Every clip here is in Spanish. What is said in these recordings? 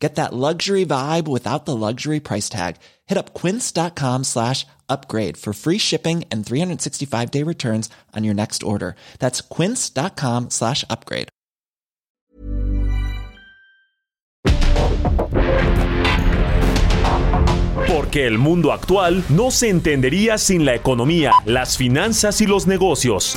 Get that luxury vibe without the luxury price tag. Hit up quince.com slash upgrade for free shipping and 365 day returns on your next order. That's quince.com slash upgrade. Porque el mundo actual no se entendería sin la economía, las finanzas y los negocios.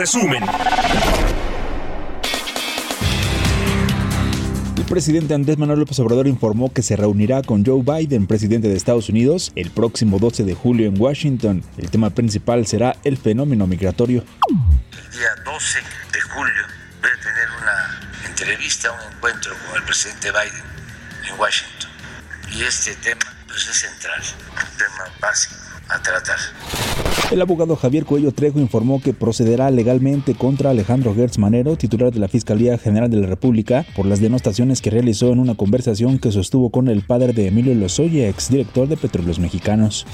Resumen, El presidente Andrés Manuel López Obrador informó que se reunirá con Joe Biden, presidente de Estados Unidos, el próximo 12 de julio en Washington. El tema principal será el fenómeno migratorio. el día 12 de julio voy a tener una entrevista, un encuentro con el presidente Biden en Washington. Y este tema pues, es central, un tema básico a tratar. El abogado Javier Cuello Trejo informó que procederá legalmente contra Alejandro Gertz Manero, titular de la Fiscalía General de la República, por las denostaciones que realizó en una conversación que sostuvo con el padre de Emilio Lozoya, exdirector de Petróleos Mexicanos.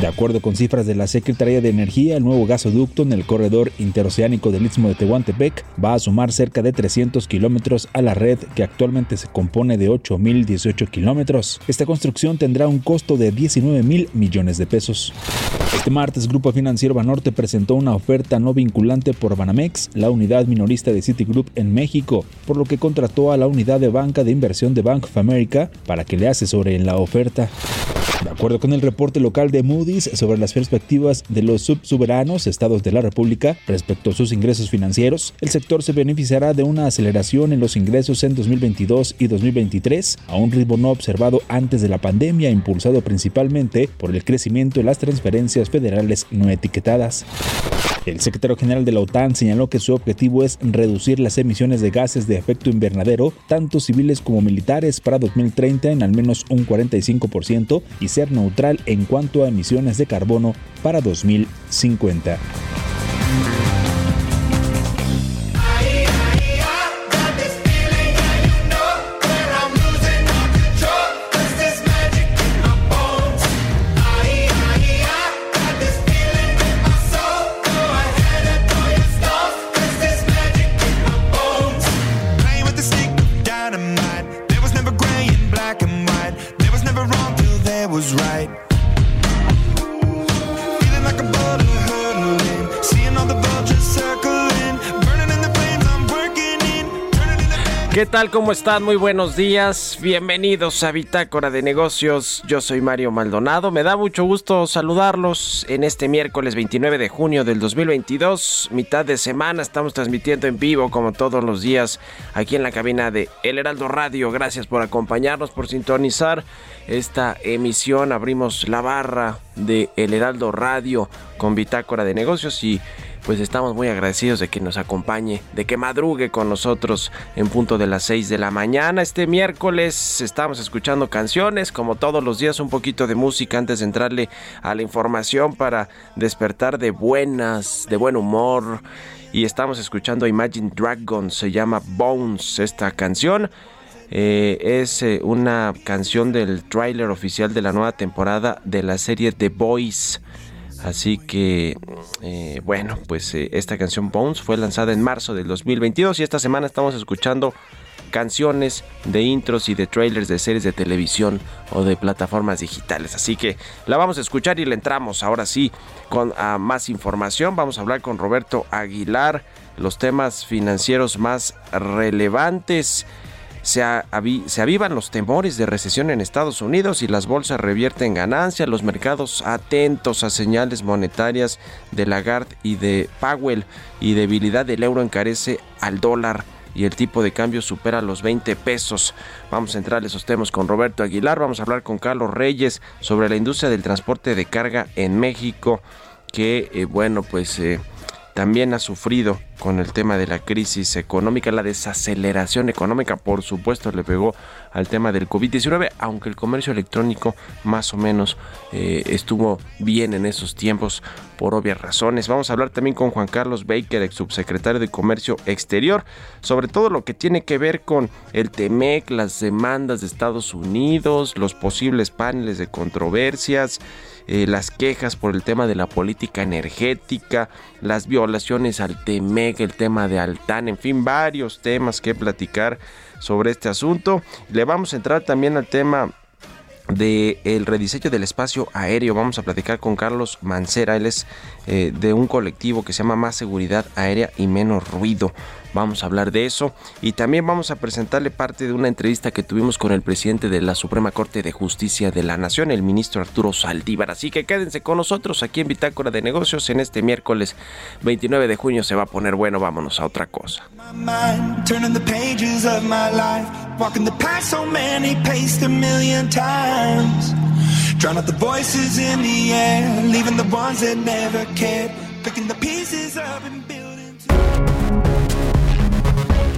De acuerdo con cifras de la Secretaría de Energía, el nuevo gasoducto en el corredor interoceánico del Istmo de Tehuantepec va a sumar cerca de 300 kilómetros a la red que actualmente se compone de 8.018 kilómetros. Esta construcción tendrá un costo de 19 mil millones de pesos. Este martes, Grupo Financiero Banorte presentó una oferta no vinculante por Banamex, la unidad minorista de Citigroup en México, por lo que contrató a la unidad de banca de inversión de Bank of America para que le asesore en la oferta. De acuerdo con el reporte local de Moody's sobre las perspectivas de los subsoberanos estados de la República respecto a sus ingresos financieros, el sector se beneficiará de una aceleración en los ingresos en 2022 y 2023, a un ritmo no observado antes de la pandemia, impulsado principalmente por el crecimiento de las transferencias federales no etiquetadas. El secretario general de la OTAN señaló que su objetivo es reducir las emisiones de gases de efecto invernadero, tanto civiles como militares, para 2030 en al menos un 45% y ser neutral en cuanto a emisiones de carbono para 2050. Tal? ¿Cómo están? Muy buenos días. Bienvenidos a Bitácora de Negocios. Yo soy Mario Maldonado. Me da mucho gusto saludarlos en este miércoles 29 de junio del 2022. Mitad de semana. Estamos transmitiendo en vivo como todos los días aquí en la cabina de El Heraldo Radio. Gracias por acompañarnos, por sintonizar esta emisión. Abrimos la barra de El Heraldo Radio con Bitácora de Negocios y pues estamos muy agradecidos de que nos acompañe, de que madrugue con nosotros en punto de las 6 de la mañana. Este miércoles estamos escuchando canciones, como todos los días, un poquito de música antes de entrarle a la información para despertar de buenas, de buen humor. Y estamos escuchando Imagine Dragons, se llama Bones esta canción. Eh, es eh, una canción del tráiler oficial de la nueva temporada de la serie The Boys. Así que, eh, bueno, pues eh, esta canción Bones fue lanzada en marzo del 2022 y esta semana estamos escuchando canciones de intros y de trailers de series de televisión o de plataformas digitales. Así que la vamos a escuchar y le entramos ahora sí con más información. Vamos a hablar con Roberto Aguilar, los temas financieros más relevantes. Se, avi- se avivan los temores de recesión en Estados Unidos y las bolsas revierten ganancias, los mercados atentos a señales monetarias de Lagarde y de Powell y debilidad del euro encarece al dólar y el tipo de cambio supera los 20 pesos. Vamos a entrar a esos temas con Roberto Aguilar, vamos a hablar con Carlos Reyes sobre la industria del transporte de carga en México que eh, bueno pues eh, también ha sufrido con el tema de la crisis económica, la desaceleración económica, por supuesto, le pegó al tema del COVID-19, aunque el comercio electrónico más o menos eh, estuvo bien en esos tiempos por obvias razones. Vamos a hablar también con Juan Carlos Baker, ex subsecretario de Comercio Exterior, sobre todo lo que tiene que ver con el TEMEC, las demandas de Estados Unidos, los posibles paneles de controversias eh, las quejas por el tema de la política energética, las violaciones al TEMEC, el tema de Altán, en fin, varios temas que platicar sobre este asunto. Le vamos a entrar también al tema de el rediseño del espacio aéreo. Vamos a platicar con Carlos Mancera. Él es eh, de un colectivo que se llama Más Seguridad Aérea y Menos Ruido. Vamos a hablar de eso y también vamos a presentarle parte de una entrevista que tuvimos con el presidente de la Suprema Corte de Justicia de la Nación, el ministro Arturo Saldívar. Así que quédense con nosotros aquí en Bitácora de Negocios en este miércoles 29 de junio. Se va a poner bueno. Vámonos a otra cosa.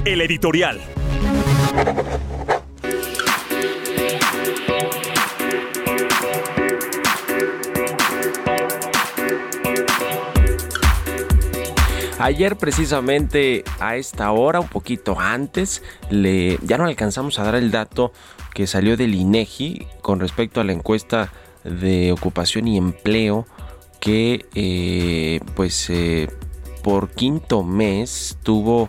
El editorial. Ayer precisamente a esta hora, un poquito antes, ya no alcanzamos a dar el dato que salió del INEGI con respecto a la encuesta de ocupación y empleo que eh, pues eh, por quinto mes tuvo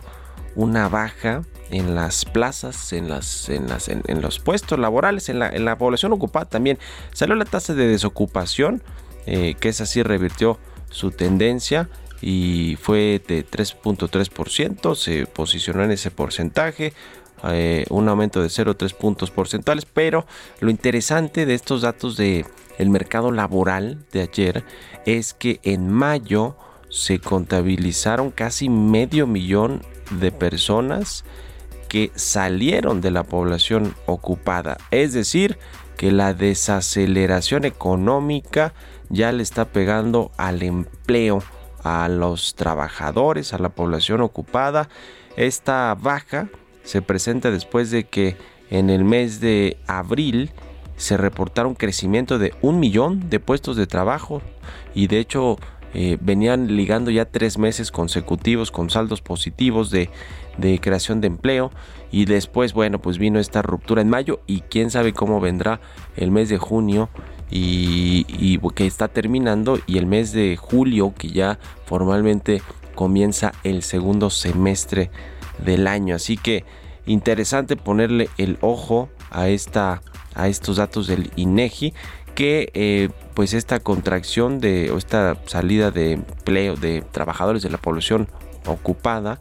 una baja en las plazas, en, las, en, las, en, los puestos laborales, en la, en la población ocupada también. Salió la tasa de desocupación, eh, que esa sí revirtió su tendencia y fue de 3.3%, se posicionó en ese porcentaje, eh, un aumento de 0.3 puntos porcentuales, pero lo interesante de estos datos de el mercado laboral de ayer es que en mayo se contabilizaron casi medio millón de personas que salieron de la población ocupada, es decir, que la desaceleración económica ya le está pegando al empleo a los trabajadores, a la población ocupada. Esta baja se presenta después de que en el mes de abril se reportara un crecimiento de un millón de puestos de trabajo y de hecho eh, venían ligando ya tres meses consecutivos con saldos positivos de, creación de empleo y después bueno pues vino esta ruptura en mayo y quién sabe cómo vendrá el mes de junio y, y que está terminando y el mes de julio que ya formalmente comienza el segundo semestre del año. Así que interesante ponerle el ojo a esta a estos datos del INEGI que eh, pues esta contracción de o esta salida de empleo de trabajadores de la población ocupada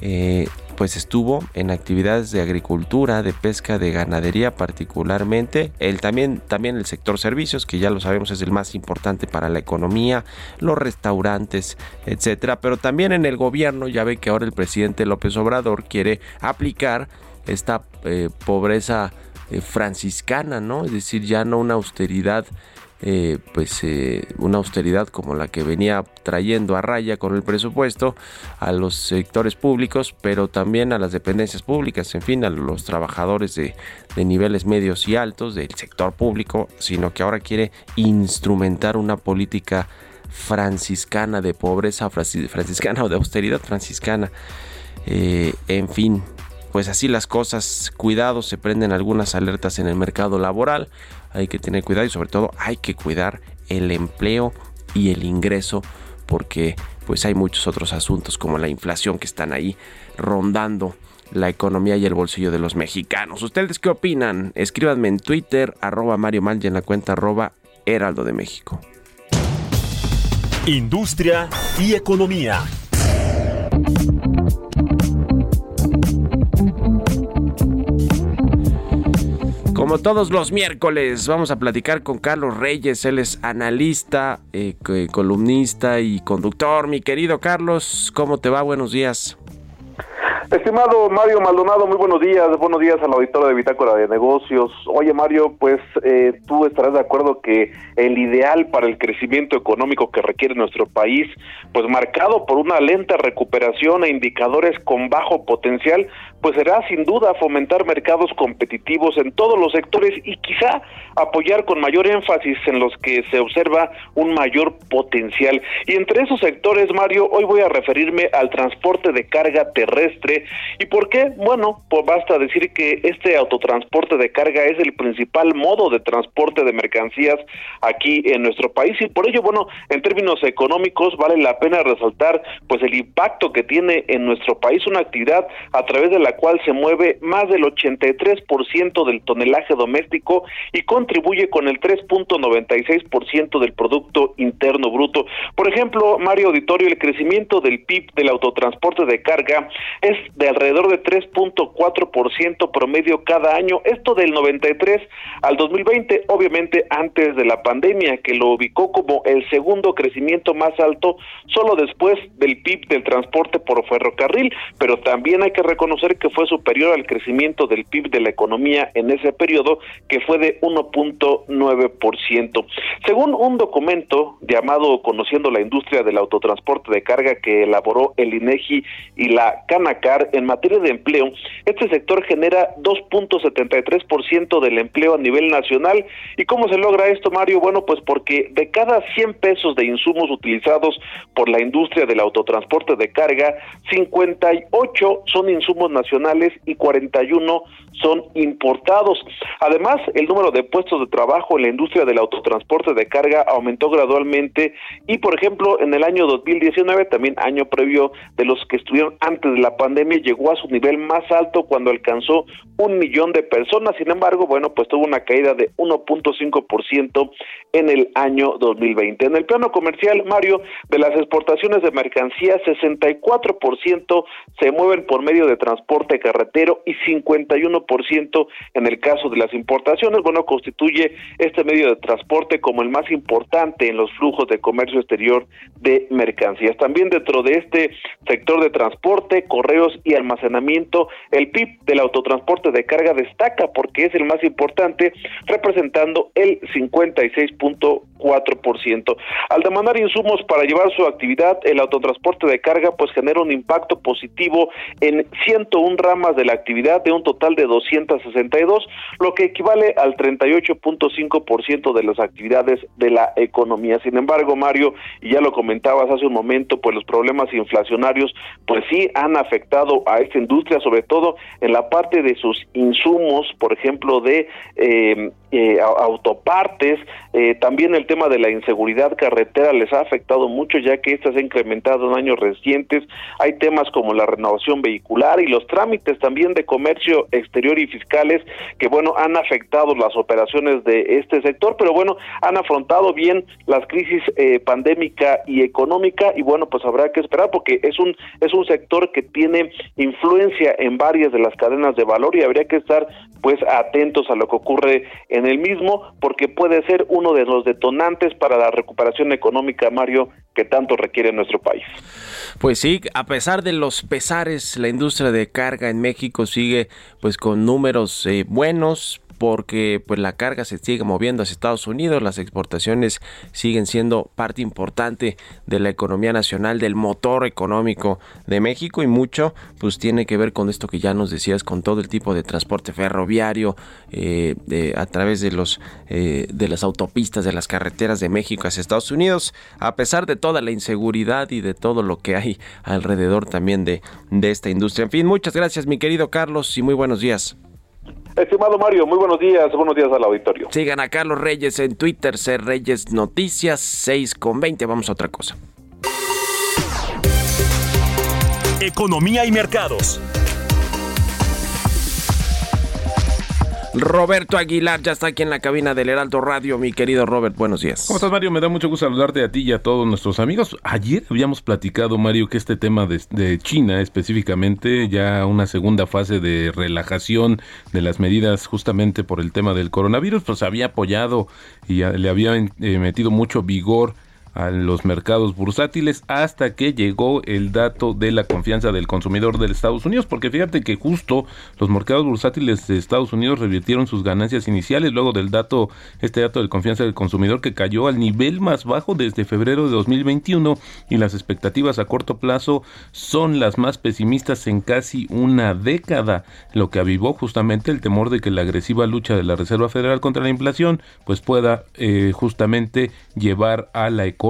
eh, pues estuvo en actividades de agricultura, de pesca, de ganadería particularmente, el también también el sector servicios, que ya lo sabemos es el más importante para la economía, los restaurantes, etcétera, pero también en el gobierno, ya ve que ahora el presidente López Obrador quiere aplicar esta eh, pobreza eh, franciscana, ¿no? Es decir, ya no una austeridad eh, pues eh, una austeridad como la que venía trayendo a raya con el presupuesto a los sectores públicos, pero también a las dependencias públicas, en fin, a los trabajadores de, de niveles medios y altos del sector público, sino que ahora quiere instrumentar una política franciscana de pobreza francis- franciscana o de austeridad franciscana. En fin, pues así las cosas, cuidado, se prenden algunas alertas en el mercado laboral, hay que tener cuidado y sobre todo hay que cuidar el empleo y el ingreso porque pues hay muchos otros asuntos como la inflación que están ahí rondando la economía y el bolsillo de los mexicanos. ¿Ustedes qué opinan? Escríbanme en Twitter, arroba Mario Mal y en la cuenta arroba Heraldo de México. Industria y economía. Como todos los miércoles, vamos a platicar con Carlos Reyes. Él es analista, eh, co- columnista y conductor. Mi querido Carlos, ¿cómo te va? Buenos días. Estimado Mario Maldonado, muy buenos días. Buenos días a la auditorio de Bitácora de Negocios. Oye, Mario, pues eh, tú estarás de acuerdo que el ideal para el crecimiento económico que requiere nuestro país, pues marcado por una lenta recuperación e indicadores con bajo potencial, pues será sin duda fomentar mercados competitivos en todos los sectores y quizá apoyar con mayor énfasis en los que se observa un mayor potencial. Y entre esos sectores, Mario, hoy voy a referirme al transporte de carga terrestre. ¿Y por qué? Bueno, pues basta decir que este autotransporte de carga es el principal modo de transporte de mercancías aquí en nuestro país y por ello, bueno, en términos económicos vale la pena resaltar pues el impacto que tiene en nuestro país una actividad a través de la cual se mueve más del 83% del tonelaje doméstico y contribuye con el 3.96% del producto interno bruto. Por ejemplo, Mario Auditorio, el crecimiento del PIB del autotransporte de carga es de alrededor de 3.4% promedio cada año, esto del 93 al 2020, obviamente antes de la pandemia, que lo ubicó como el segundo crecimiento más alto, solo después del PIB del transporte por ferrocarril, pero también hay que reconocer que fue superior al crecimiento del PIB de la economía en ese periodo, que fue de 1.9%. Según un documento llamado Conociendo la industria del autotransporte de carga que elaboró el INEGI y la Canacar en materia de empleo, este sector genera 2.73% del empleo a nivel nacional. ¿Y cómo se logra esto, Mario? Bueno, pues porque de cada 100 pesos de insumos utilizados por la industria del autotransporte de carga, 58 son insumos nacionales y 41 son importados. Además, el número de puestos de trabajo en la industria del autotransporte de carga aumentó gradualmente y, por ejemplo, en el año 2019, también año previo de los que estuvieron antes de la pandemia, llegó a su nivel más alto cuando alcanzó un millón de personas. Sin embargo, bueno, pues tuvo una caída de 1.5% en el año 2020. En el plano comercial, Mario, de las exportaciones de mercancías, 64% se mueven por medio de transporte carretero y 51% en el caso de las importaciones. Bueno, constituye este medio de transporte como el más importante en los flujos de comercio exterior de mercancías. También dentro de este sector de transporte, correos y almacenamiento, el PIB del autotransporte de carga destaca porque es el más importante, representando el 56.4%. Al demandar insumos para llevar su actividad, el autotransporte de carga pues genera un impacto positivo en 101 ramas de la actividad de un total de 262, lo que equivale al 38.5% de las actividades de la economía. Sin embargo, Mario, y ya lo comentabas hace un momento, pues los problemas inflacionarios pues sí han afectado a esta industria, sobre todo en la parte de sus insumos, por ejemplo, de eh, eh, autopartes, eh, también el tema de la inseguridad carretera les ha afectado mucho ya que esta se ha incrementado en años recientes. Hay temas como la renovación vehicular y los trámites también de comercio exterior y fiscales que bueno han afectado las operaciones de este sector, pero bueno han afrontado bien las crisis eh, pandémica y económica y bueno pues habrá que esperar porque es un es un sector que tiene influencia en varias de las cadenas de valor y habría que estar pues atentos a lo que ocurre en el mismo porque puede ser uno de los detonantes para la recuperación económica, Mario, que tanto requiere nuestro país. Pues sí, a pesar de los pesares, la industria de carga en México sigue pues con números eh, buenos, porque pues la carga se sigue moviendo hacia Estados Unidos, las exportaciones siguen siendo parte importante de la economía nacional, del motor económico de México y mucho pues tiene que ver con esto que ya nos decías, con todo el tipo de transporte ferroviario eh, a través de los eh, de las autopistas, de las carreteras de México hacia Estados Unidos, a pesar de toda la inseguridad y de todo lo que hay alrededor también de, de esta industria. En fin, muchas gracias mi querido Carlos y muy buenos días. Estimado Mario, muy buenos días, buenos días al auditorio. Sigan a Carlos Reyes en Twitter, C Reyes Noticias 6 con 20. Vamos a otra cosa. Economía y mercados. Roberto Aguilar ya está aquí en la cabina del Heraldo Radio. Mi querido Robert, buenos días. ¿Cómo estás, Mario? Me da mucho gusto saludarte a ti y a todos nuestros amigos. Ayer habíamos platicado, Mario, que este tema de, China específicamente, ya una segunda fase de relajación de las medidas justamente por el tema del coronavirus, pues había apoyado y le había eh, metido mucho vigor a los mercados bursátiles hasta que llegó el dato de la confianza del consumidor de Estados Unidos, porque fíjate que justo los mercados bursátiles de Estados Unidos revirtieron sus ganancias iniciales luego del dato, este dato de confianza del consumidor que cayó al nivel más bajo desde febrero de 2021 y las expectativas a corto plazo son las más pesimistas en casi una década, lo que avivó justamente el temor de que la agresiva lucha de la Reserva Federal contra la inflación pues pueda eh, justamente llevar a la economía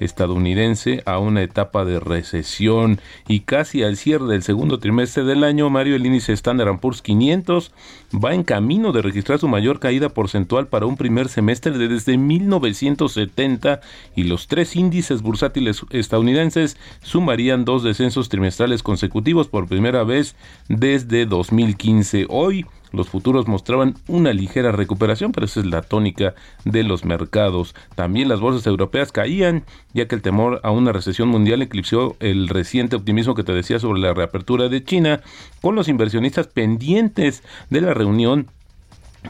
estadounidense a una etapa de recesión y casi al cierre del segundo trimestre del año, Mario, el índice Standard Poor's 500 va en camino de registrar su mayor caída porcentual para un primer semestre de desde 1970 y los tres índices bursátiles estadounidenses sumarían dos descensos trimestrales consecutivos por primera vez desde 2015. Hoy los futuros mostraban una ligera recuperación, pero esa es la tónica de los mercados. También las bolsas europeas caían, ya que el temor a una recesión mundial eclipsó el reciente optimismo que te decía sobre la reapertura de China, con los inversionistas pendientes de la reunión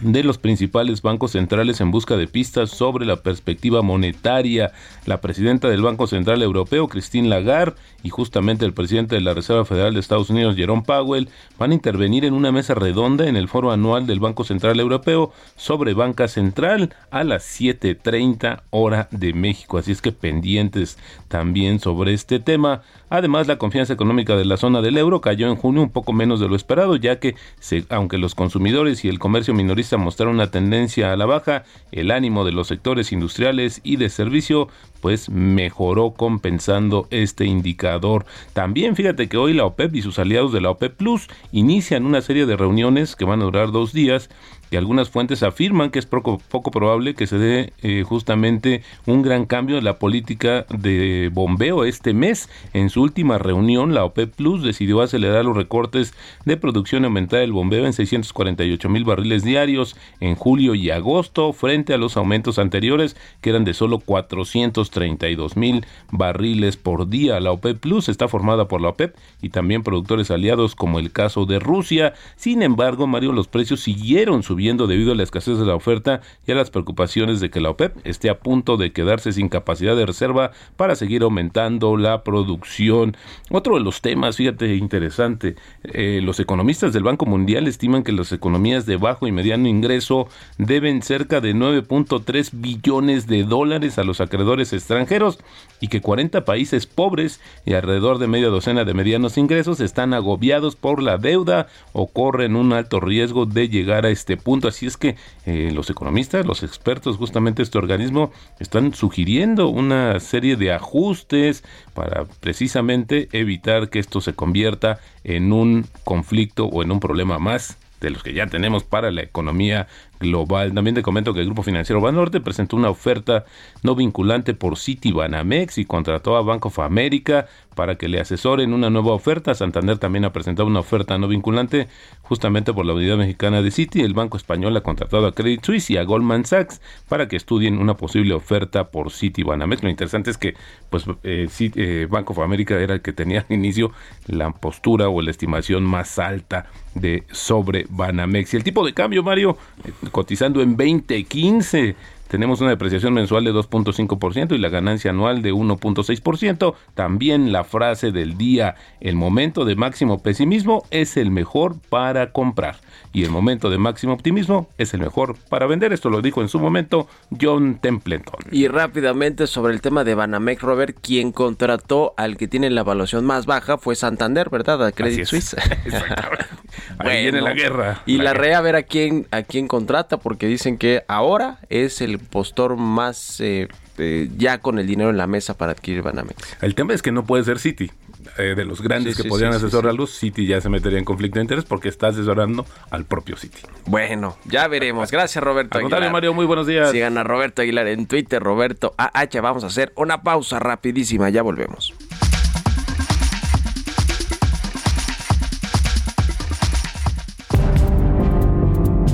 de los principales bancos centrales en busca de pistas sobre la perspectiva monetaria. La presidenta del Banco Central Europeo, Christine Lagarde, y justamente el presidente de la Reserva Federal de Estados Unidos, Jerome Powell, van a intervenir en una mesa redonda en el foro anual del Banco Central Europeo sobre banca central a las 7.30 hora de México. Así es que pendientes también sobre este tema. Además, la confianza económica de la zona del euro cayó en junio un poco menos de lo esperado, ya que aunque los consumidores y el comercio minorista mostraron una tendencia a la baja, el ánimo de los sectores industriales y de servicio pues mejoró compensando este indicador. También fíjate que hoy la OPEP y sus aliados de la OPEP Plus inician una serie de reuniones que van a durar dos días y algunas fuentes afirman que es poco, poco probable que se dé eh, justamente un gran cambio en la política de bombeo este mes. En su última reunión, la OPEP Plus decidió acelerar los recortes de producción y aumentar el bombeo en 648 mil barriles diarios en julio y agosto, frente a los aumentos anteriores que eran de solo 432 mil barriles por día. La OPEP Plus está formada por la OPEP y también productores aliados como el caso de Rusia. Sin embargo, Mario, los precios siguieron subiendo debido a la escasez de la oferta y a las preocupaciones de que la OPEP esté a punto de quedarse sin capacidad de reserva para seguir aumentando la producción. Otro de los temas, fíjate, interesante, eh, los economistas del Banco Mundial estiman que las economías de bajo y mediano ingreso deben cerca de 9.3 billones de dólares a los acreedores extranjeros y que 40 países pobres y alrededor de media docena de medianos ingresos están agobiados por la deuda o corren un alto riesgo de llegar a este punto. Así es que eh, los economistas, los expertos, justamente este organismo, están sugiriendo una serie de ajustes para precisamente evitar que esto se convierta en un conflicto o en un problema más de los que ya tenemos para la economía global. También te comento que el Grupo Financiero Banorte presentó una oferta no vinculante por City Banamex y contrató a Bank of America para que le asesoren una nueva oferta. Santander también ha presentado una oferta no vinculante justamente por la unidad mexicana de City. El Banco Español ha contratado a Credit Suisse y a Goldman Sachs para que estudien una posible oferta por City Banamex. Lo interesante es que pues eh, Citi- eh, of America era el que tenía al inicio la postura o la estimación más alta de sobre Banamex. Y el tipo de cambio, Mario, cotizando en 2015. Tenemos una depreciación mensual de 2.5% y la ganancia anual de 1.6%. También la frase del día, el momento de máximo pesimismo es el mejor para comprar y el momento de máximo optimismo es el mejor para vender. Esto lo dijo en su momento John Templeton. Y rápidamente sobre el tema de Banamex, Robert, quien contrató al que tiene la evaluación más baja fue Santander, ¿verdad? A Credit. Suisse. Exactamente. Ahí viene la guerra. Y la, La. REA a ver a quién, a quién contrata, porque dicen que ahora es el postor más eh, eh, ya con el dinero en la mesa para adquirir Banamex. El tema es que no puede ser City. Eh, de los grandes Sí, que sí, podrían sí, sí, asesorarlos, City ya se metería en conflicto de interés porque está asesorando al propio City. Bueno, ya veremos. Gracias, Roberto. Al contrario, Aguilar. Mario, muy buenos días. Sigan a Roberto Aguilar en Twitter, Roberto AH. Vamos a hacer una pausa rapidísima, ya volvemos.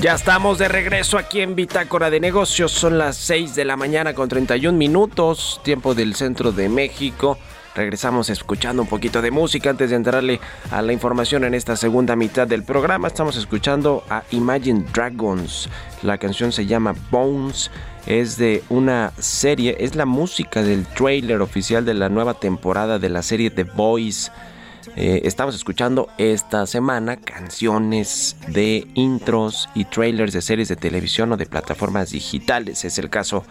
Ya estamos de regreso aquí en Bitácora de Negocios. Son las 6 de la mañana con 31 minutos, tiempo del centro de México. Regresamos escuchando un poquito de música antes de entrarle a la información en esta segunda mitad del programa. Estamos escuchando a Imagine Dragons. La canción se llama Bones. Es de una serie, es la música del trailer oficial de la nueva temporada de la serie The Voice. Eh, estamos escuchando esta semana canciones de intros y trailers de series de televisión o de plataformas digitales. Es el caso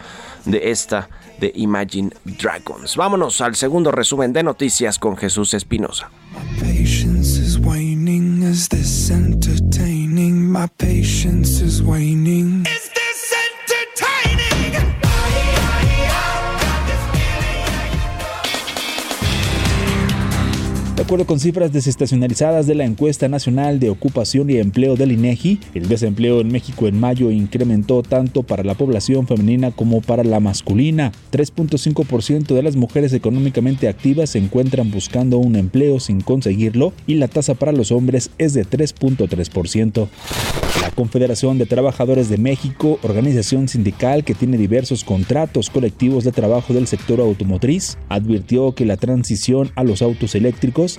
de esta de Imagine Dragons. Vámonos al segundo resumen de noticias con Jesús Espinosa. My patience is waning. Acuerdo con cifras desestacionalizadas de la encuesta nacional de ocupación y empleo del INEGI, el desempleo en México en mayo incrementó tanto para la población femenina como para la masculina. 3.5% de las mujeres económicamente activas se encuentran buscando un empleo sin conseguirlo y la tasa para los hombres es de 3.3%. La Confederación de Trabajadores de México, organización sindical que tiene diversos contratos colectivos de trabajo del sector automotriz, advirtió que la transición a los autos eléctricos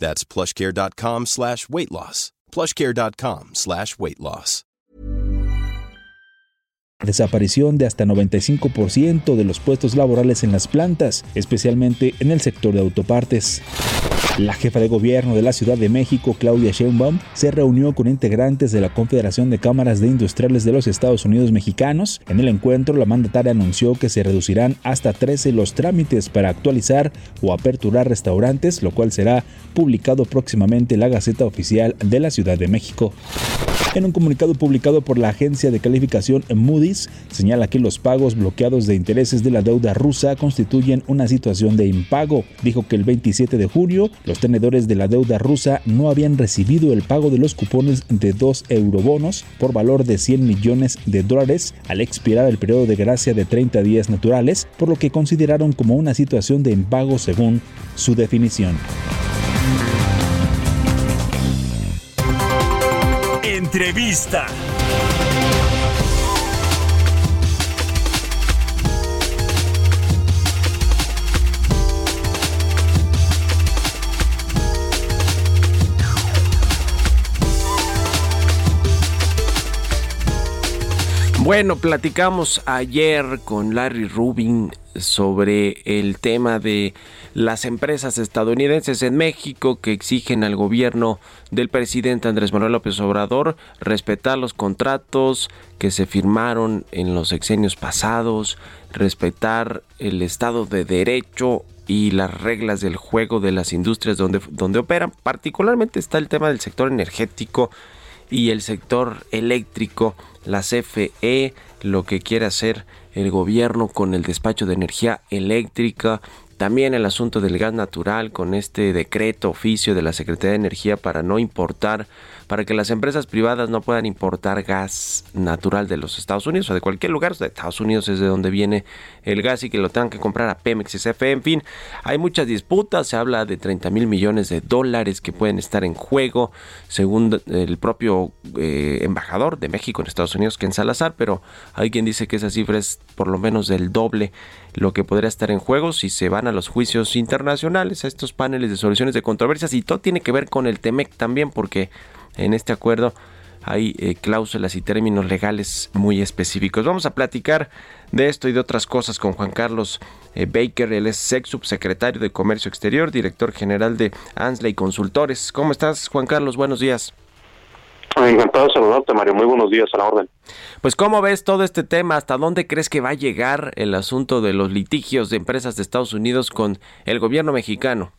That's plushcare.com slash weight loss. plushcare.com slash weight loss. Desaparición de hasta 95% de los puestos laborales en las plantas, especialmente en el sector de autopartes. La jefa de gobierno de la Ciudad de México, Claudia Sheinbaum, se reunió con integrantes de la Confederación de Cámaras de Industriales de los Estados Unidos Mexicanos. En el encuentro, la mandataria anunció que se reducirán hasta 13 los trámites para actualizar o aperturar restaurantes, lo cual será publicado próximamente en la Gaceta Oficial de la Ciudad de México. En un comunicado publicado por la agencia de calificación Señala que los pagos bloqueados de intereses de la deuda rusa constituyen una situación de impago. Dijo que el 27 de junio los tenedores de la deuda rusa no habían recibido el pago de los cupones de dos eurobonos por valor de 100 millones de dólares al expirar el periodo de gracia de 30 días naturales, por lo que consideraron como una situación de impago según su definición. Entrevista. Bueno, platicamos ayer con Larry Rubin sobre el tema de las empresas estadounidenses en México que exigen al gobierno del presidente Andrés Manuel López Obrador respetar los contratos que se firmaron en los sexenios pasados, respetar el Estado de Derecho y las reglas del juego de las industrias donde, donde operan. Particularmente está el tema del sector energético y el sector eléctrico, la CFE, lo que quiere hacer el gobierno con el despacho de energía eléctrica, también el asunto del gas natural con este decreto oficio de la Secretaría de Energía para no importar, para que las empresas privadas no puedan importar gas natural de los Estados Unidos o de cualquier lugar. De Estados Unidos es de donde viene el gas y que lo tengan que comprar a Pemex y CFE. En fin, hay muchas disputas. Se habla de 30 mil millones de dólares que pueden estar en juego, según el propio eh, embajador de México en Estados Unidos, Ken Salazar. Pero hay quien dice que esa cifra es por lo menos del doble lo que podría estar en juego si se van a los juicios internacionales, a estos paneles de soluciones de controversias. Y todo tiene que ver con el TEMEC también, porque en este acuerdo hay eh, cláusulas y términos legales muy específicos. Vamos a platicar de esto y de otras cosas con Juan Carlos eh, Baker, él es ex subsecretario de Comercio Exterior, director general de Ansley Consultores. ¿Cómo estás, Juan Carlos? Buenos días. Encantado de saludarte, Mario. Muy buenos días a la orden. Pues ¿cómo ves todo este tema? ¿Hasta dónde crees que va a llegar el asunto de los litigios de empresas de Estados Unidos con el gobierno mexicano?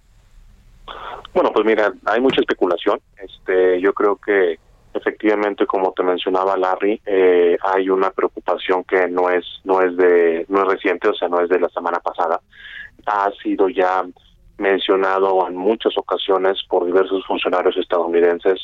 Bueno, pues mira, hay mucha especulación. Este, yo creo que efectivamente, como te mencionaba Larry, eh, hay una preocupación que no es no es de no es reciente, o sea, no es de la semana pasada. Ha sido ya mencionado en muchas ocasiones por diversos funcionarios estadounidenses.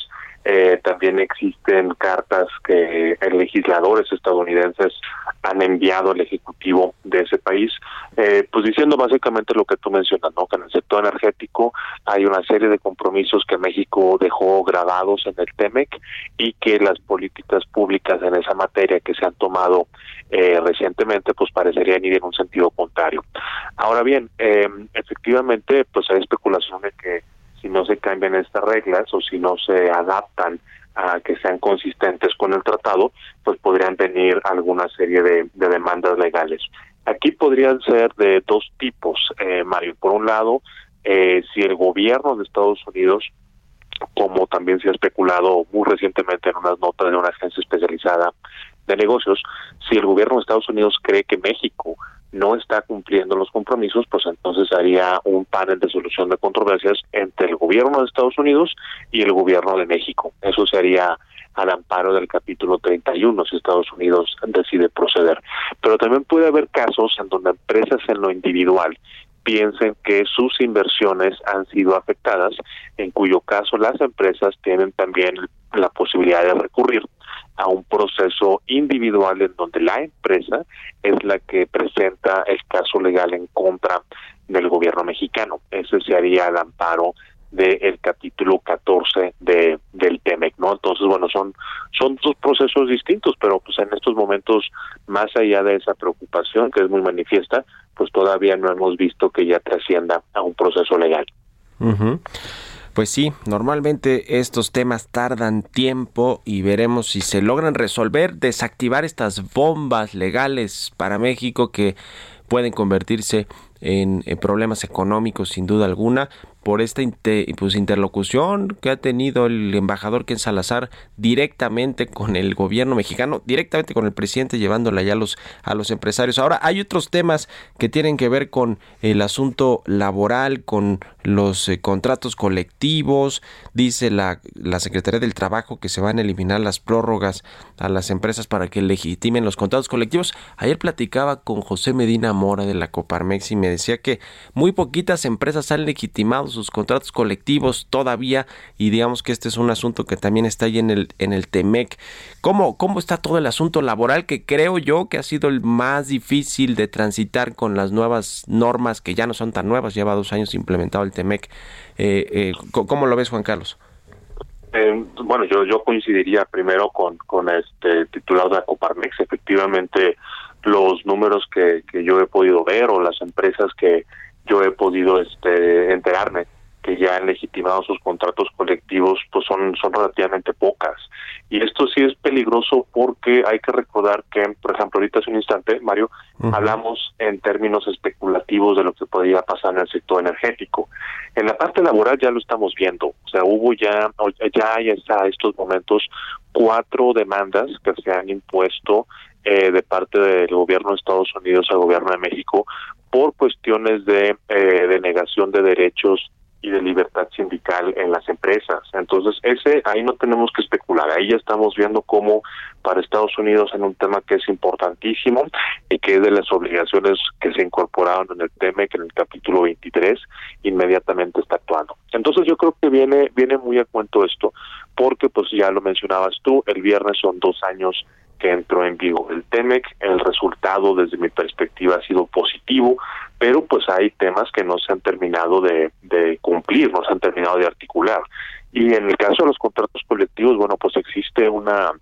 Eh, también existen cartas que legisladores estadounidenses han enviado al ejecutivo de ese país, eh, pues diciendo básicamente lo que tú mencionas, ¿no? Que en el sector energético hay una serie de compromisos que México dejó grabados en el TEMEC y que las políticas públicas en esa materia que se han tomado eh, recientemente, pues parecerían ir en un sentido contrario. Ahora bien, eh, efectivamente, pues hay especulación de que si no se cambian estas reglas o si no se adaptan a que sean consistentes con el tratado, pues podrían venir alguna serie de, de demandas legales. Aquí podrían ser de dos tipos, eh, Mario. Por un lado, eh, si el gobierno de Estados Unidos, como también se ha especulado muy recientemente en unas notas de una agencia especializada de negocios, si el gobierno de Estados Unidos cree que México no está cumpliendo los compromisos, pues entonces haría un panel de solución de controversias entre el gobierno de Estados Unidos y el gobierno de México. Eso sería al amparo del capítulo 31 si Estados Unidos decide proceder. Pero también puede haber casos en donde empresas en lo individual piensen que sus inversiones han sido afectadas, en cuyo caso las empresas tienen también la posibilidad de recurrir a un proceso individual en donde la empresa es la que presenta el caso legal en contra del gobierno mexicano. Ese se haría al amparo del capítulo 14 de del TEMEC, ¿no? Entonces, bueno, son son dos procesos distintos, pero pues en estos momentos más allá de esa preocupación que es muy manifiesta, pues todavía no hemos visto que ya trascienda a un proceso legal. Pues sí, normalmente estos temas tardan tiempo y veremos si se logran resolver, desactivar estas bombas legales para México que pueden convertirse en, problemas económicos sin duda alguna por esta pues, interlocución que ha tenido el embajador Ken Salazar directamente con el gobierno mexicano, directamente con el presidente, llevándola ya a los, a los empresarios. Ahora, hay otros temas que tienen que ver con el asunto laboral, con los eh, contratos colectivos. Dice la, la Secretaría del Trabajo que se van a eliminar las prórrogas a las empresas para que legitimen los contratos colectivos. Ayer platicaba con José Medina Mora de la Coparmex y me decía que muy poquitas empresas han legitimado sus contratos colectivos todavía y digamos que este es un asunto que también está ahí en el, en el TEMEC. ¿Cómo, ¿Cómo está todo el asunto laboral que creo yo que ha sido el más difícil de transitar con las nuevas normas que ya no son tan nuevas, lleva dos años implementado el TEMEC? Eh, eh, ¿cómo- ¿Cómo lo ves Juan Carlos? Eh, bueno, yo yo coincidiría primero con con este titular de Coparmex. Efectivamente, los números que, que yo he podido ver o las empresas que yo he podido este enterarme que ya han legitimado sus contratos colectivos, pues son son relativamente pocas. Y esto sí es peligroso porque hay que recordar que, por ejemplo, ahorita hace un instante, Mario, hablamos en términos especulativos de lo que podría pasar en el sector energético. En la parte laboral ya lo estamos viendo, o sea, hubo ya, ya hay hasta estos momentos cuatro demandas que se han impuesto eh, de parte del gobierno de Estados Unidos al gobierno de México por cuestiones de, eh, de negación de derechos y de libertad sindical en las empresas. Entonces, ese ahí no tenemos que especular, ahí ya estamos viendo cómo para Estados Unidos en un tema que es importantísimo y que es de las obligaciones que se incorporaron en el TEMEC en el capítulo 23, inmediatamente está actuando. Entonces, yo creo que viene viene muy a cuento esto, porque pues ya lo mencionabas tú, el viernes son dos años que entró en vigor el TEMEC, el resultado desde mi perspectiva ha sido positivo, pero pues hay temas que no se han terminado de, de cumplir, no se han terminado de articular. Y en el caso de los contratos colectivos, bueno, pues existe una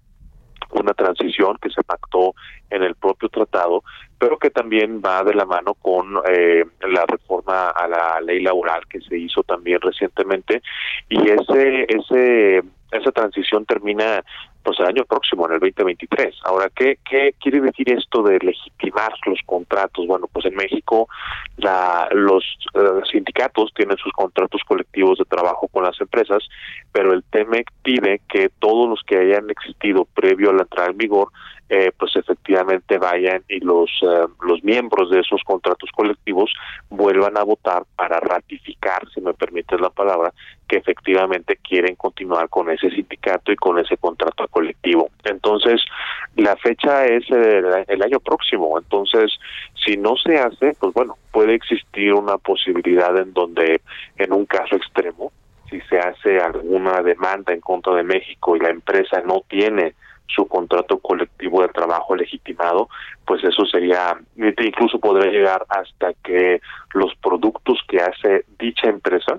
una transición que se pactó en el propio tratado, pero que también va de la mano con eh, la reforma a la ley laboral que se hizo también recientemente y ese ese esa transición termina pues el año próximo, en el 2023. Ahora, ¿qué, ¿qué quiere decir esto de legitimar los contratos? Bueno, pues en México la, los eh, sindicatos tienen sus contratos colectivos de trabajo con las empresas, pero el TEMEC pide que todos los que hayan existido previo a la entrada en vigor eh, pues efectivamente vayan y los eh, los miembros de esos contratos colectivos vuelvan a votar para ratificar, si me permites la palabra, que efectivamente quieren continuar con ese sindicato y con ese contrato colectivo. Entonces, la fecha es el, el año próximo. Entonces, si no se hace, pues bueno, puede existir una posibilidad en donde, en un caso extremo, si se hace alguna demanda en contra de México y la empresa no tiene su contrato colectivo de trabajo legitimado, pues eso sería, incluso podría llegar hasta que los productos que hace dicha empresa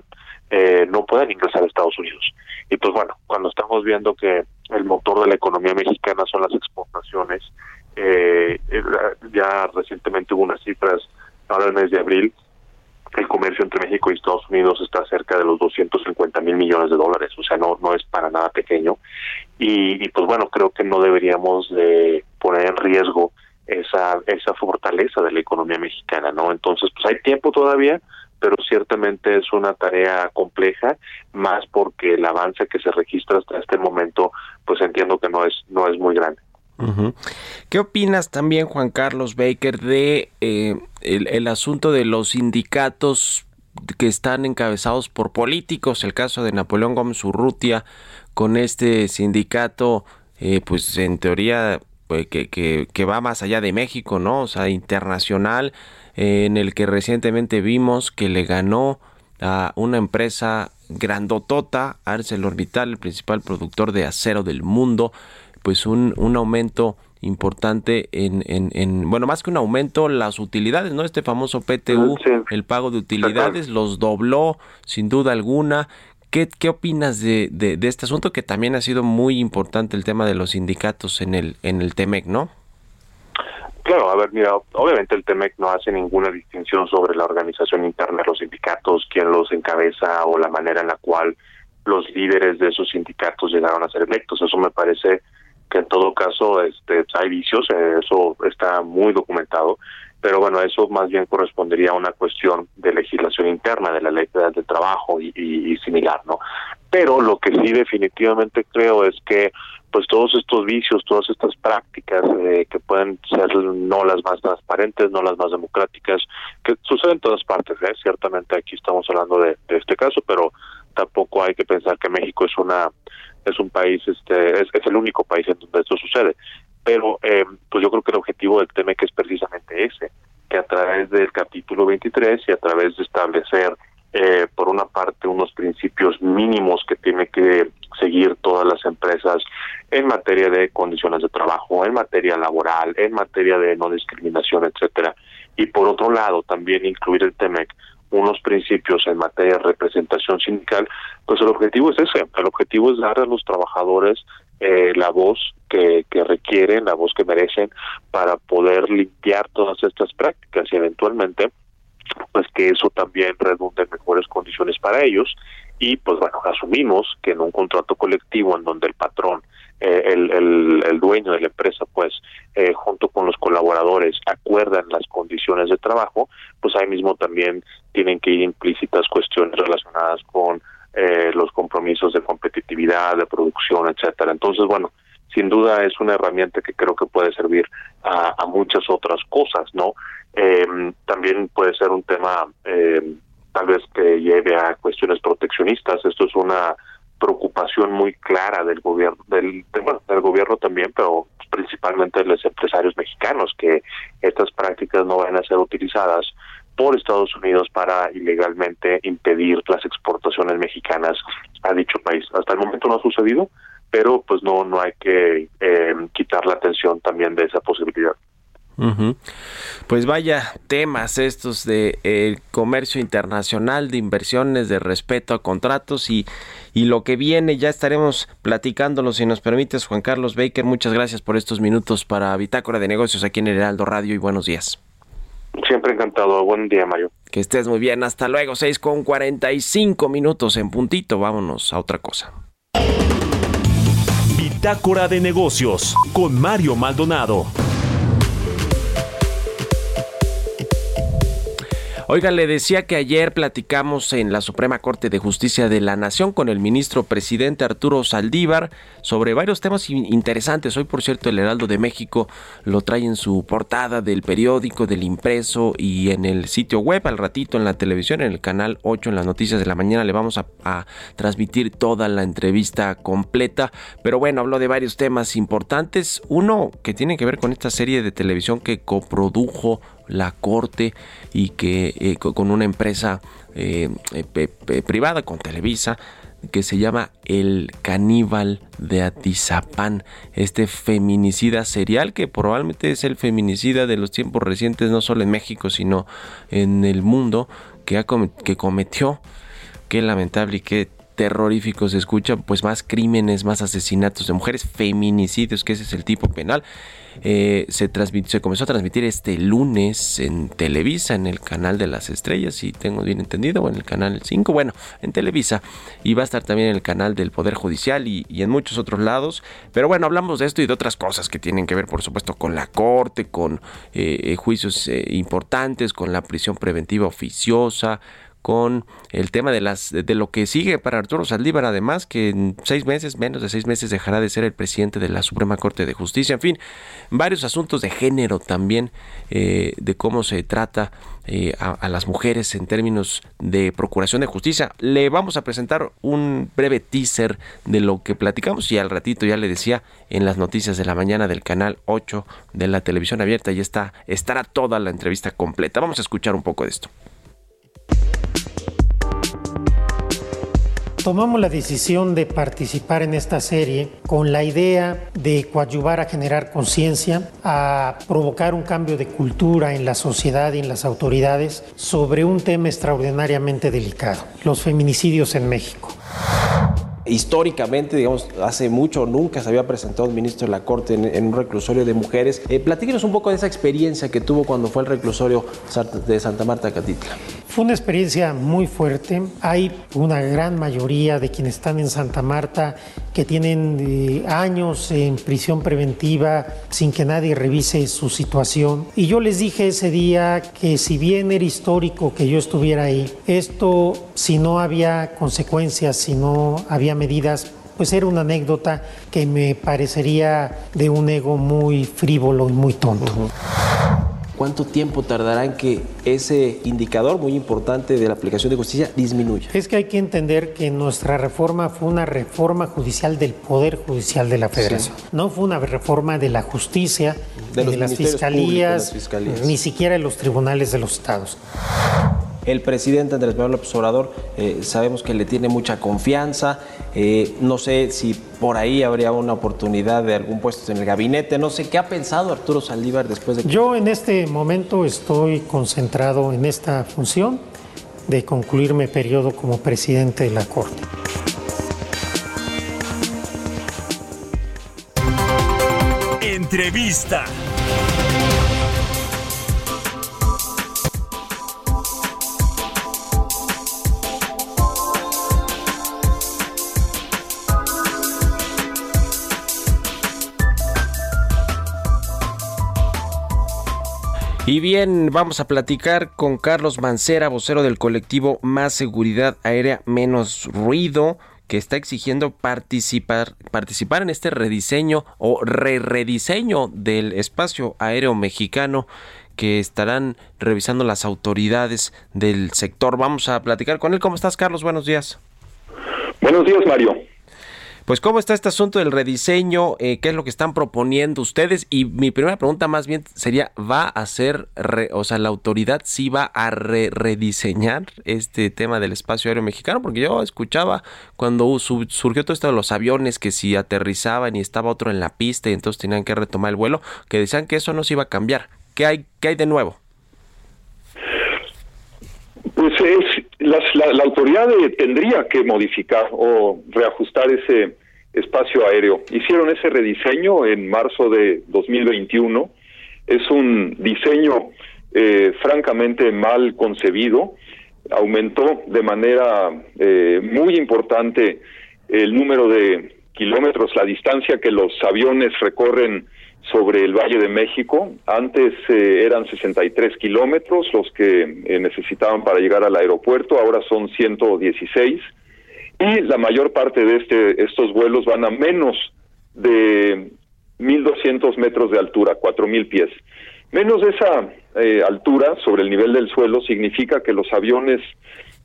eh, no puedan ingresar a Estados Unidos. Y pues bueno, cuando estamos viendo que el motor de la economía mexicana son las exportaciones, eh, eh, ya recientemente hubo unas cifras, ahora el mes de abril, el comercio entre México y Estados Unidos está cerca de los 250 mil millones de dólares, o sea, no, no es para nada pequeño. Y, y pues bueno, creo que no deberíamos de poner en riesgo esa, esa fortaleza de la economía mexicana, ¿no? Entonces, pues hay tiempo todavía, pero ciertamente es una tarea compleja, más porque el avance que se registra hasta este momento, pues entiendo que no es, no es muy grande. ¿Qué opinas también, Juan Carlos Baker, de eh, el, asunto de los sindicatos que están encabezados por políticos? El caso de Napoleón Gómez Urrutia con este sindicato, eh, pues en teoría eh, que, que, que va más allá de México, ¿no? O sea, internacional, eh, en el que recientemente vimos que le ganó a una empresa grandotota, ArcelorMittal, el principal productor de acero del mundo, pues un, un aumento importante en, en, en, bueno, más que un aumento, las utilidades, ¿no? Este famoso PTU, Sí. el pago de utilidades, los dobló sin duda alguna. ¿Qué, qué opinas de, de, de este asunto que también ha sido muy importante el tema de los sindicatos en el, en el TEMEC, ¿no? Claro, a ver, mira, obviamente el TEMEC no hace ninguna distinción sobre la organización interna de los sindicatos, quién los encabeza o la manera en la cual los líderes de esos sindicatos llegaron a ser electos. Eso me parece que en todo caso este, hay vicios, eso está muy documentado, pero bueno, eso más bien correspondería a una cuestión de legislación interna, de la ley del trabajo y, y- y similar, ¿no? Pero lo que sí definitivamente creo es que pues todos estos vicios, todas estas prácticas eh, que pueden ser no las más transparentes, no las más democráticas, que suceden en todas partes, ¿eh? ciertamente aquí estamos hablando de, de este caso, pero tampoco hay que pensar que México es una es un país este es, el único país en donde esto sucede pero eh, pues yo creo que el objetivo del TEMEC es precisamente ese que a través del capítulo 23 y a través de establecer eh, por una parte unos principios mínimos que tiene que seguir todas las empresas en materia de condiciones de trabajo, en materia laboral, en materia de no discriminación, etcétera. Y por otro lado, también incluir el TEMEC unos principios en materia de representación sindical, pues el objetivo es ese, el objetivo es dar a los trabajadores eh, la voz que, que requieren, la voz que merecen para poder limpiar todas estas prácticas y eventualmente pues que eso también redunde en mejores condiciones para ellos. Y pues bueno asumimos que en un contrato colectivo en donde el patrón eh, el, el, el dueño de la empresa pues eh, junto con los colaboradores acuerdan las condiciones de trabajo pues ahí mismo también tienen que ir implícitas cuestiones relacionadas con eh, los compromisos de competitividad de producción etcétera entonces bueno sin duda es una herramienta que creo que puede servir a, a muchas otras cosas, ¿no? Eh, también puede ser un tema eh, tal vez que lleve a cuestiones proteccionistas. Esto es una preocupación muy clara del gobierno, del, de- bueno, del gobierno también, pero principalmente de los empresarios mexicanos, que estas prácticas no van a ser utilizadas por Estados Unidos para ilegalmente impedir las exportaciones mexicanas a dicho país. Hasta el momento no ha sucedido, pero pues no no hay que eh, quitar la atención también de esa posibilidad. Pues vaya temas estos de el comercio internacional, de inversiones, de respeto a contratos y, y lo que viene, ya estaremos platicándolo si nos permites, Juan Carlos Baker. Muchas gracias por estos minutos para Bitácora de Negocios aquí en el Heraldo Radio y buenos días. Siempre encantado. Buen día, Mario. Que estés muy bien, hasta luego, 6 con 45 minutos en puntito, vámonos a otra cosa. Bitácora de negocios con Mario Maldonado. Oiga, le decía que ayer platicamos en la Suprema Corte de Justicia de la Nación con el ministro presidente Arturo Saldívar sobre varios temas in- interesantes. Hoy, por cierto, el Heraldo de México lo trae en su portada del periódico, del impreso y en el sitio web. Al ratito en la televisión, en el canal 8, en las noticias de la mañana, le vamos a, a transmitir toda la entrevista completa. Pero bueno, habló de varios temas importantes. Uno que tiene que ver con esta serie de televisión que coprodujo la corte y que eh, co- con una empresa eh, eh, privada con Televisa que se llama El Caníbal de Atizapán, este feminicida serial que probablemente es el feminicida de los tiempos recientes, no solo en México, sino en el mundo, que, ha come- que lamentable y qué terrorífico se escucha, pues más crímenes, más asesinatos de mujeres, feminicidios, que ese es el tipo penal. Eh, se, se comenzó a transmitir este lunes en Televisa, en el canal de las estrellas, si tengo bien entendido, o en el canal 5, bueno, en Televisa, y va a estar también en el canal del Poder Judicial y, y en muchos otros lados. Pero bueno, hablamos de esto y de otras cosas que tienen que ver, por supuesto, con la corte, con eh, eh, juicios eh, importantes, con la prisión preventiva oficiosa, con el tema de las de lo que sigue para Arturo Saldívar, además que en seis meses, menos de seis meses, dejará de ser el presidente de la Suprema Corte de Justicia. En fin, varios asuntos de género también, eh, de cómo se trata eh, a, las mujeres en términos de procuración de justicia. Le vamos a presentar un breve teaser de lo que platicamos y al ratito ya le decía en las noticias de la mañana del canal 8 de la televisión abierta y está estará toda la entrevista completa. Vamos a escuchar un poco de esto. Tomamos la decisión de participar en esta serie con la idea de coadyuvar a generar conciencia, a provocar un cambio de cultura en la sociedad y en las autoridades sobre un tema extraordinariamente delicado, los feminicidios en México. históricamente, digamos, hace mucho nunca se había presentado un ministro de la Corte en, un reclusorio de mujeres. Eh, platíquenos un poco de esa experiencia que tuvo cuando fue al reclusorio de Santa Marta Catitla. Fue una experiencia muy fuerte. Hay una gran mayoría de quienes están en Santa Marta que tienen eh, años en prisión preventiva sin que nadie revise su situación. Y yo les dije ese día que si bien era histórico que yo estuviera ahí, esto si no había consecuencias, si no había medidas, pues era una anécdota que me parecería de un ego muy frívolo y muy tonto. ¿Cuánto tiempo tardará en que ese indicador muy importante de la aplicación de justicia disminuya? Es que hay que entender que nuestra reforma fue una reforma judicial del Poder Judicial de la Federación. No fue una reforma de la justicia, De de públicos, las fiscalías. ni siquiera de los tribunales de los estados. El presidente Andrés Manuel López Obrador eh, sabemos que le tiene mucha confianza. eh, no sé si por ahí habría una oportunidad de algún puesto en el gabinete. No sé qué ha pensado Arturo Saldívar después de que Yo en este momento estoy concentrado en esta función de concluir mi periodo como presidente de la Corte. Entrevista. Y bien, vamos a platicar con Carlos Mancera, vocero del colectivo Más Seguridad Aérea, Menos Ruido, que está exigiendo participar, participar en este rediseño o re rediseño del espacio aéreo mexicano que estarán revisando las autoridades del sector. Vamos a platicar con él. ¿Cómo estás, Carlos? Buenos días. Buenos días, Mario. Pues cómo está este asunto del rediseño, Eh, qué es lo que están proponiendo ustedes y mi primera pregunta más bien sería, ¿va a ser, re- o sea, la autoridad sí va a re- rediseñar este tema del espacio aéreo mexicano? Porque yo escuchaba cuando su- surgió todo esto de los aviones que si aterrizaban y estaba otro en la pista y entonces tenían que retomar el vuelo, que decían que eso no se iba a cambiar. ¿Qué hay, qué hay de nuevo? Pues es, las- la, autoridad eh, tendría que modificar o reajustar ese espacio aéreo. Hicieron ese rediseño en marzo de 2021. Es un diseño eh, francamente mal concebido. Aumentó de manera eh, muy importante el número de kilómetros, la distancia que los aviones recorren sobre el Valle de México. Antes eh, eran 63 kilómetros los que eh, necesitaban para llegar al aeropuerto, ahora son 116 y la mayor parte de este, estos vuelos van a menos de 1.200 metros de altura, 4.000 pies. Menos de esa eh, altura sobre el nivel del suelo significa que los aviones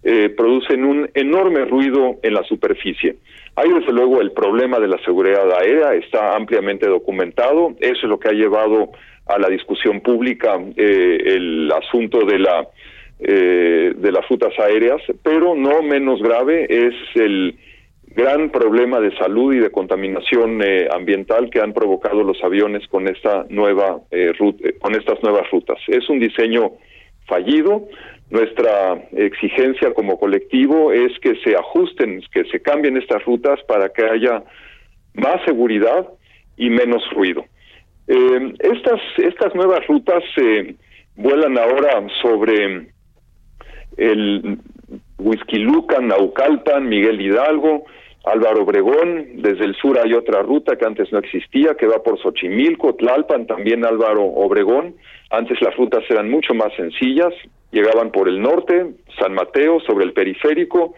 eh, producen un enorme ruido en la superficie. Hay desde luego el problema de la seguridad aérea, está ampliamente documentado, eso es lo que ha llevado a la discusión pública eh, el asunto de la eh, de las rutas aéreas, pero no menos grave es el gran problema de salud y de contaminación eh, ambiental que han provocado los aviones con esta nueva eh, rut- eh, con estas nuevas rutas. Es un diseño fallido. Nuestra exigencia como colectivo es que se ajusten, que se cambien estas rutas para que haya más seguridad y menos ruido. Eh, estas estas nuevas rutas eh, vuelan ahora sobre el Huizquilucan, Naucalpan, Miguel Hidalgo, Álvaro Obregón, desde el sur hay otra ruta que antes no existía, que va por Xochimilco, Tlalpan, también Álvaro Obregón. Antes las rutas eran mucho más sencillas, llegaban por el norte, San Mateo, sobre el periférico,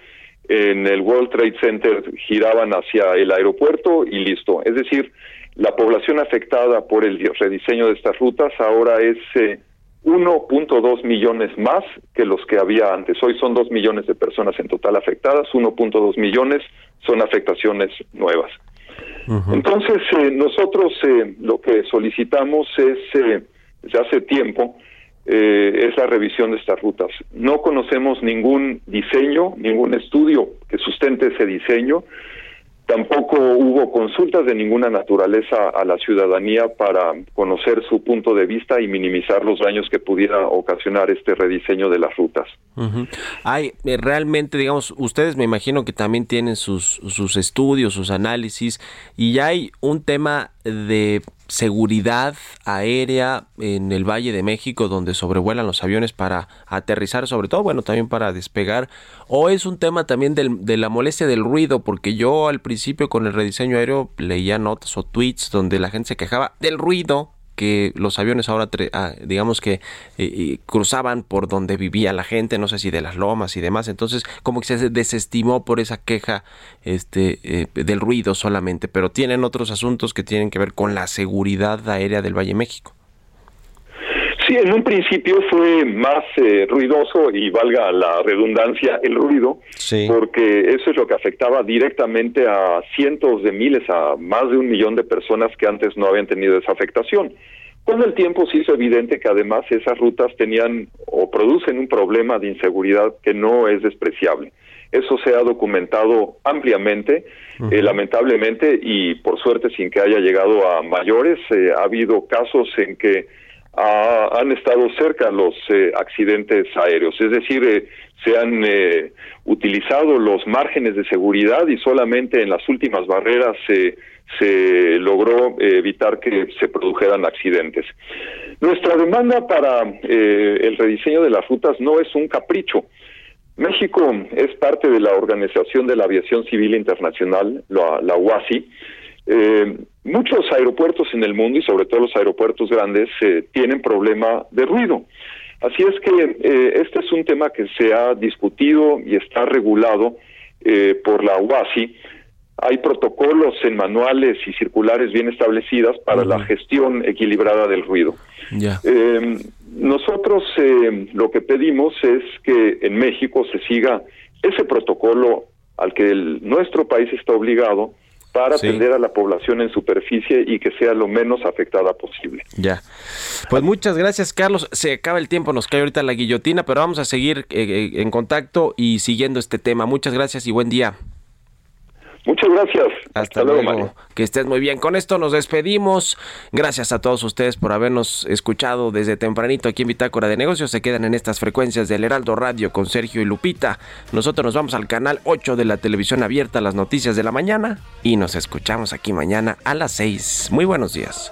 en el World Trade Center giraban hacia el aeropuerto y listo. Es decir, la población afectada por el rediseño de estas rutas ahora es eh, 1.2 millones más que los que había antes. Hoy son 2 millones de personas en total afectadas, 1.2 millones son afectaciones nuevas. Entonces, eh, nosotros eh, lo que solicitamos es, eh, desde hace tiempo, eh, es la revisión de estas rutas. No conocemos ningún diseño, ningún estudio que sustente ese diseño. Tampoco hubo consultas de ninguna naturaleza a la ciudadanía para conocer su punto de vista y minimizar los daños que pudiera ocasionar este rediseño de las rutas. Hay eh, realmente, digamos, ustedes me imagino que también tienen sus, sus estudios, sus análisis, y ya hay un tema de seguridad aérea en el Valle de México donde sobrevuelan los aviones para aterrizar, sobre todo, bueno, también para despegar, o es un tema también del- de la molestia del ruido, porque yo al principio con el rediseño aéreo leía notas o tweets donde la gente se quejaba del ruido que los aviones ahora, ah, digamos que cruzaban por donde vivía la gente, no sé si de las lomas y demás, entonces como que se desestimó por esa queja este, eh, del ruido solamente, pero tienen otros asuntos que tienen que ver con la seguridad aérea del Valle México. Sí, en un principio fue más eh, ruidoso y valga la redundancia el ruido, porque eso es lo que afectaba directamente a cientos de miles, a más de un millón de personas que antes no habían tenido esa afectación. Con el tiempo se hizo evidente que además esas rutas tenían o producen un problema de inseguridad que no es despreciable. Eso se ha documentado ampliamente, eh, lamentablemente, y por suerte sin que haya llegado a mayores. eh, ha habido casos en que ha- han estado cerca los eh, accidentes aéreos, es decir, eh, se han eh, utilizado los márgenes de seguridad y solamente en las últimas barreras se se logró eh, evitar que se produjeran accidentes. Nuestra demanda para eh, el rediseño de las rutas no es un capricho. México es parte de la Organización de la Aviación Civil Internacional, la, la UASI. Eh, muchos aeropuertos en el mundo y sobre todo los aeropuertos grandes eh, tienen problema de ruido. Así es que eh, este es un tema que se ha discutido y está regulado por la UASI. Hay protocolos en manuales y circulares bien establecidas para la gestión equilibrada del ruido. Eh, nosotros eh, lo que pedimos es que en México se siga ese protocolo al que el- nuestro país está obligado para Sí. atender a la población en superficie y que sea lo menos afectada posible. Ya. Pues muchas gracias, Carlos. Se acaba el tiempo, nos cae ahorita la guillotina, pero vamos a seguir eh, eh, en contacto y siguiendo este tema. Muchas gracias y buen día. Muchas gracias. Hasta, luego. Que estés muy bien. Con esto nos despedimos. Gracias a todos ustedes por habernos escuchado desde tempranito aquí en Bitácora de Negocios. Se quedan en estas frecuencias del Heraldo Radio con Sergio y Lupita. Nosotros nos vamos al canal 8 de la televisión abierta, las noticias de la mañana. Y nos escuchamos aquí mañana a las 6. Muy buenos días.